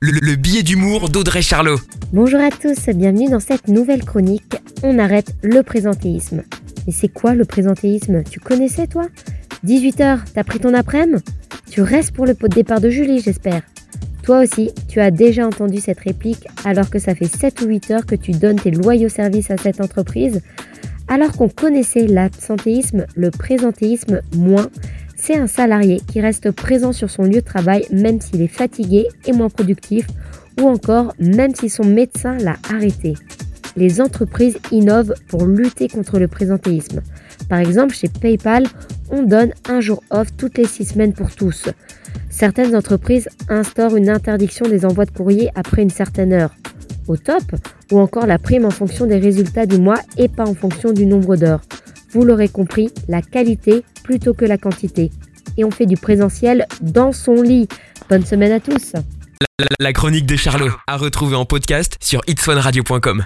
le, le billet d'humour d'Audrey Charlot. Bonjour à tous, bienvenue dans cette nouvelle chronique. On arrête le présentéisme. Mais c'est quoi le présentéisme? Tu connaissais toi? 18h, t'as pris ton après-midi? Tu restes pour le pot de départ de Julie, j'espère. Toi aussi, tu as déjà entendu cette réplique alors que ça fait 7 ou 8 heures que tu donnes tes loyaux services à cette entreprise. Alors qu'on connaissait l'absentéisme, le présentéisme moins, c'est un salarié qui reste présent sur son lieu de travail même s'il est fatigué et moins productif ou encore même si son médecin l'a arrêté. Les entreprises innovent pour lutter contre le présentéisme. Par exemple, chez PayPal, on donne un jour off toutes les six semaines pour tous. Certaines entreprises instaurent une interdiction des envois de courrier après une certaine heure. Au top, ou encore la prime en fonction des résultats du mois et pas en fonction du nombre d'heures. Vous l'aurez compris, la qualité plutôt que la quantité. Et on fait du présentiel dans son lit. Bonne semaine à tous La, chronique de Charlot, à retrouver en podcast sur itswanradio.com.